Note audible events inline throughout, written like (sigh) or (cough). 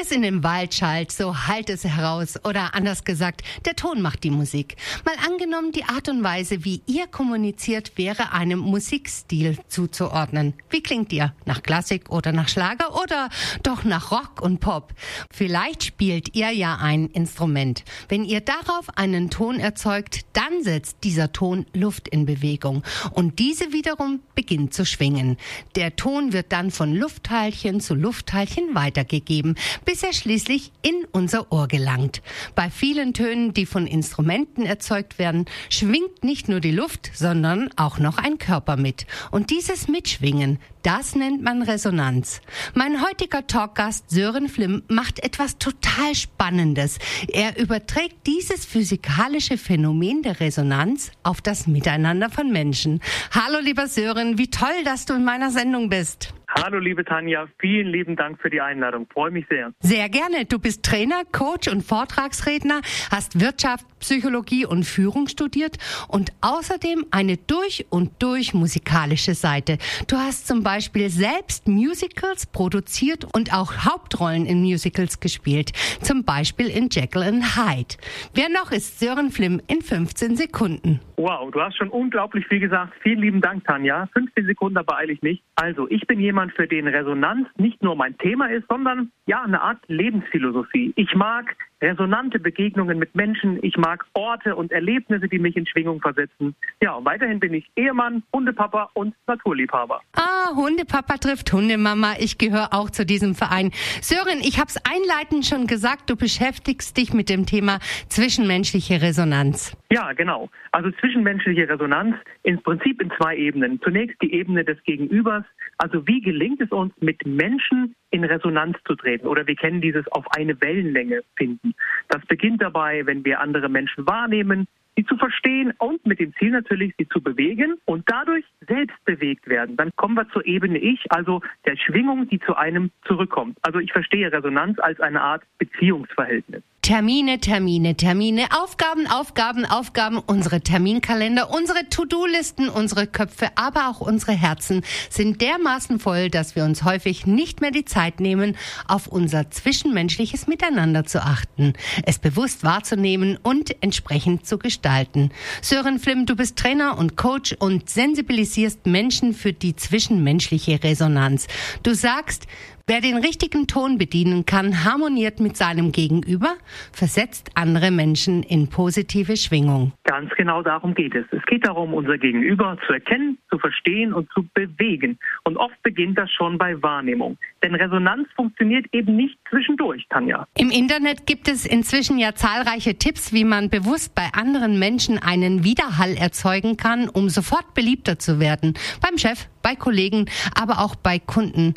Es in den Wald schallt, so halt es heraus. Oder anders gesagt, der Ton macht die Musik. Mal angenommen, die Art und Weise, wie ihr kommuniziert, wäre einem Musikstil zuzuordnen. Wie klingt ihr? Nach Klassik oder nach Schlager oder doch nach Rock und Pop? Vielleicht spielt ihr ja ein Instrument. Wenn ihr darauf einen Ton erzeugt, dann setzt dieser Ton Luft in Bewegung. Und diese wiederum beginnt zu schwingen. Der Ton wird dann von Luftteilchen zu Luftteilchen weitergegeben, bis er schließlich in unser Ohr gelangt. Bei vielen Tönen, die von Instrumenten erzeugt werden, schwingt nicht nur die Luft, sondern auch noch ein Körper mit. Und dieses Mitschwingen, das nennt man Resonanz. Mein heutiger Talkgast Sören Flimm macht etwas total Spannendes. Er überträgt dieses physikalische Phänomen der Resonanz auf das Miteinander von Menschen. Hallo lieber Sören, wie toll, dass du in meiner Sendung bist. Hallo, liebe Tanja, vielen lieben Dank für die Einladung. Freue mich sehr. Sehr gerne. Du bist Trainer, Coach und Vortragsredner, hast Wirtschaft, Psychologie und Führung studiert und außerdem eine durch und durch musikalische Seite. Du hast zum Beispiel selbst Musicals produziert und auch Hauptrollen in Musicals gespielt, zum Beispiel in Jekyll and Hyde. Wer noch ist Sören Flimm in 15 Sekunden? Wow, du hast schon unglaublich viel gesagt. Vielen lieben Dank, Tanja. 15 Sekunden, da beeile ich nicht. Also, ich bin jemand, für den Resonanz nicht nur mein Thema ist, sondern ja, eine Art Lebensphilosophie. Ich mag resonante Begegnungen mit Menschen. Ich mag Orte und Erlebnisse, die mich in Schwingung versetzen. Ja, weiterhin bin ich Ehemann, Hundepapa und Naturliebhaber. Ah, Hundepapa trifft Hundemama. Ich gehöre auch zu diesem Verein. Sören, ich habe es einleitend schon gesagt, du beschäftigst dich mit dem Thema zwischenmenschliche Resonanz. Ja, genau. Also zwischenmenschliche Resonanz im Prinzip in zwei Ebenen. Zunächst die Ebene des Gegenübers. Also wie gelingt es uns, mit Menschen in Resonanz zu treten oder wir kennen dieses auf eine Wellenlänge finden. Das beginnt dabei, wenn wir andere Menschen wahrnehmen, sie zu verstehen und mit dem Ziel natürlich, sie zu bewegen und dadurch selbst bewegt werden. Dann kommen wir zur Ebene Ich, also der Schwingung, die zu einem zurückkommt. Also ich verstehe Resonanz als eine Art Beziehungsverhältnis. Termine, Termine, Termine, Aufgaben, Aufgaben, Aufgaben, unsere Terminkalender, unsere To-Do-Listen, unsere Köpfe, aber auch unsere Herzen sind dermaßen voll, dass wir uns häufig nicht mehr die Zeit nehmen, auf unser zwischenmenschliches Miteinander zu achten, es bewusst wahrzunehmen und entsprechend zu gestalten. Sören Flimm, du bist Trainer und Coach und sensibilisierst Menschen für die zwischenmenschliche Resonanz. Du sagst, Wer den richtigen Ton bedienen kann, harmoniert mit seinem Gegenüber, versetzt andere Menschen in positive Schwingung. Ganz genau darum geht es. Es geht darum, unser Gegenüber zu erkennen, zu verstehen und zu bewegen. Und oft beginnt das schon bei Wahrnehmung. Denn Resonanz funktioniert eben nicht zwischendurch, Tanja. Im Internet gibt es inzwischen ja zahlreiche Tipps, wie man bewusst bei anderen Menschen einen Widerhall erzeugen kann, um sofort beliebter zu werden. Beim Chef, bei Kollegen, aber auch bei Kunden.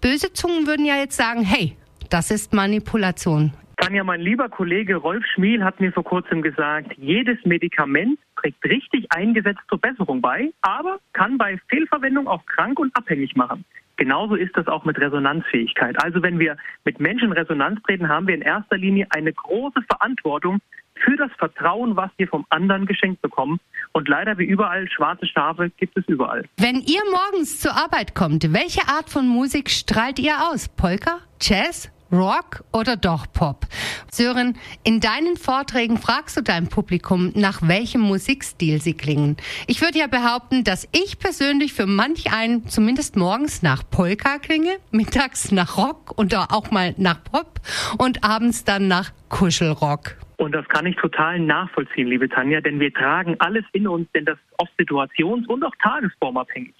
Böse Zungen würden ja jetzt sagen, hey, das ist Manipulation. Tanja, mein lieber Kollege Rolf Schmiel hat mir vor kurzem gesagt, jedes Medikament trägt richtig eingesetzt zur Besserung bei, aber kann bei Fehlverwendung auch krank und abhängig machen. Genauso ist das auch mit Resonanzfähigkeit. Also wenn wir mit Menschen Resonanz treten, haben wir in erster Linie eine große Verantwortung für das Vertrauen, was wir vom anderen geschenkt bekommen. Und leider wie überall, schwarze Schafe gibt es überall. Wenn ihr morgens zur Arbeit kommt, welche Art von Musik strahlt ihr aus? Polka? Jazz? Rock oder doch Pop? Sören, in deinen Vorträgen fragst du dein Publikum, nach welchem Musikstil sie klingen. Ich würde ja behaupten, dass ich persönlich für manch einen zumindest morgens nach Polka klinge, (laughs) mittags nach Rock und auch mal nach Pop und abends dann nach Kuschelrock. Und das kann ich total nachvollziehen, liebe Tanja, denn wir tragen alles in uns, denn das ist oft situations- und auch tagesformabhängig.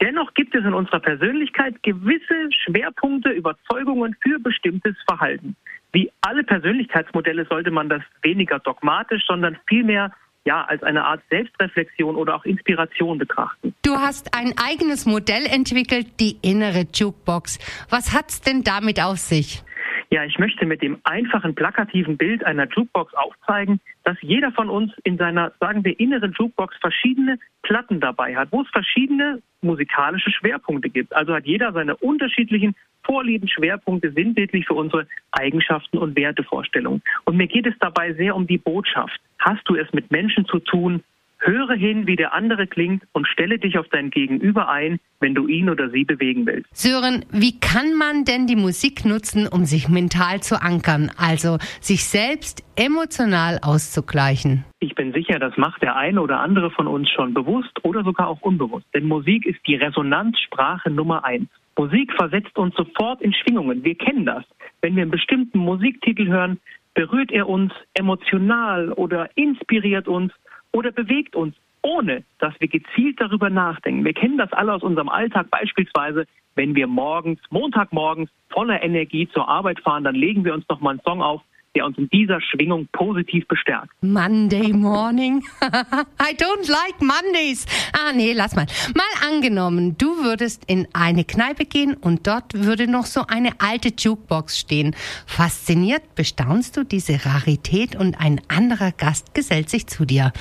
Dennoch gibt es in unserer Persönlichkeit gewisse Schwerpunkte, Überzeugungen für bestimmtes Verhalten. Wie alle Persönlichkeitsmodelle sollte man das weniger dogmatisch, sondern vielmehr ja, als eine Art Selbstreflexion oder auch Inspiration betrachten. Du hast ein eigenes Modell entwickelt, die innere Jukebox. Was hat's denn damit auf sich? Ja, ich möchte mit dem einfachen, plakativen Bild einer Jukebox aufzeigen, dass jeder von uns in seiner, sagen wir, inneren Jukebox verschiedene Platten dabei hat, wo es verschiedene musikalische Schwerpunkte gibt. Also hat jeder seine unterschiedlichen Vorlieben, Schwerpunkte sinnbildlich für unsere Eigenschaften und Wertevorstellungen. Und mir geht es dabei sehr um die Botschaft. Hast du es mit Menschen zu tun, Höre hin, wie der andere klingt und stelle dich auf dein Gegenüber ein, wenn du ihn oder sie bewegen willst. Sören, wie kann man denn die Musik nutzen, um sich mental zu ankern, also sich selbst emotional auszugleichen? Ich bin sicher, das macht der eine oder andere von uns schon bewusst oder sogar auch unbewusst. Denn Musik ist die Resonanzsprache Nummer eins. Musik versetzt uns sofort in Schwingungen. Wir kennen das. Wenn wir einen bestimmten Musiktitel hören, berührt er uns emotional oder inspiriert uns oder bewegt uns, ohne dass wir gezielt darüber nachdenken. Wir kennen das alle aus unserem Alltag, beispielsweise, wenn wir morgens, Montagmorgens voller Energie zur Arbeit fahren, dann legen wir uns noch mal einen Song auf, der uns in dieser Schwingung positiv bestärkt. Monday morning. (laughs) I don't like Mondays. Ah, nee, lass mal. Mal angenommen, du würdest in eine Kneipe gehen und dort würde noch so eine alte Jukebox stehen. Fasziniert bestaunst du diese Rarität und ein anderer Gast gesellt sich zu dir.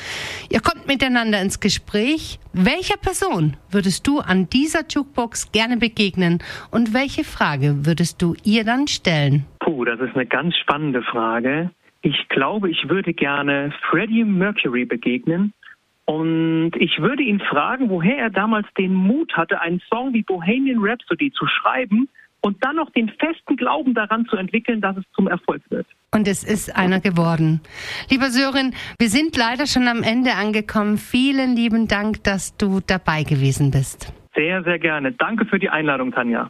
Ihr kommt miteinander ins Gespräch. Welcher Person würdest du an dieser Jukebox gerne begegnen und welche Frage würdest du ihr dann stellen? Puh, das ist eine ganz spannende Frage. Ich glaube, ich würde gerne Freddie Mercury begegnen. Und ich würde ihn fragen, woher er damals den Mut hatte, einen Song wie Bohemian Rhapsody zu schreiben und dann noch den festen Glauben daran zu entwickeln, dass es zum Erfolg wird. Und es ist einer geworden. Lieber Sören, wir sind leider schon am Ende angekommen. Vielen lieben Dank, dass du dabei gewesen bist. Sehr, sehr gerne. Danke für die Einladung, Tanja.